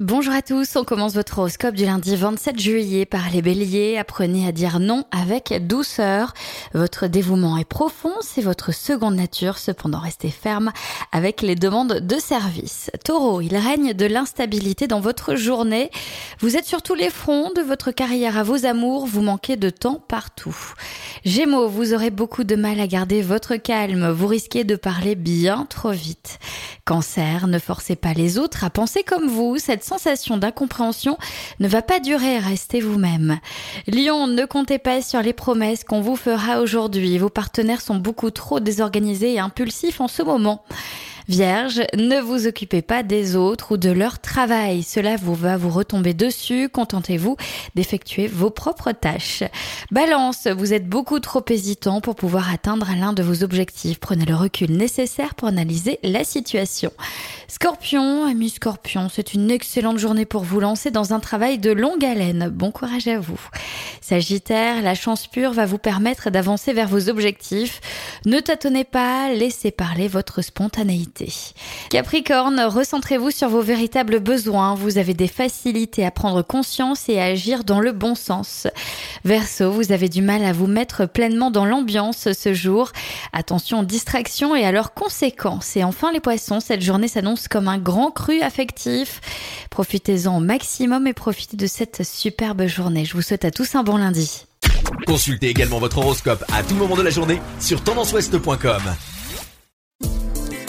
Bonjour à tous, on commence votre horoscope du lundi 27 juillet par les béliers. Apprenez à dire non avec douceur. Votre dévouement est profond, c'est votre seconde nature, cependant restez ferme avec les demandes de service. Taureau, il règne de l'instabilité dans votre journée. Vous êtes sur tous les fronts, de votre carrière à vos amours, vous manquez de temps partout. Gémeaux, vous aurez beaucoup de mal à garder votre calme, vous risquez de parler bien trop vite. Cancer, ne forcez pas les autres à penser comme vous, cette sensation d'incompréhension ne va pas durer, restez vous-même. Lion, ne comptez pas sur les promesses qu'on vous fera aujourd'hui, vos partenaires sont beaucoup trop désorganisés et impulsifs en ce moment. Vierge, ne vous occupez pas des autres ou de leur travail. Cela vous va vous retomber dessus. Contentez-vous d'effectuer vos propres tâches. Balance, vous êtes beaucoup trop hésitant pour pouvoir atteindre l'un de vos objectifs. Prenez le recul nécessaire pour analyser la situation. Scorpion, ami Scorpion, c'est une excellente journée pour vous lancer dans un travail de longue haleine. Bon courage à vous. Sagittaire, la chance pure va vous permettre d'avancer vers vos objectifs. Ne tâtonnez pas, laissez parler votre spontanéité. Capricorne, recentrez-vous sur vos véritables besoins. Vous avez des facilités à prendre conscience et à agir dans le bon sens. Verseau, vous avez du mal à vous mettre pleinement dans l'ambiance ce jour. Attention aux distractions et à leurs conséquences. Et enfin les poissons, cette journée s'annonce comme un grand cru affectif. Profitez-en au maximum et profitez de cette superbe journée. Je vous souhaite à tous un bon lundi. Consultez également votre horoscope à tout moment de la journée sur tendanceouest.com.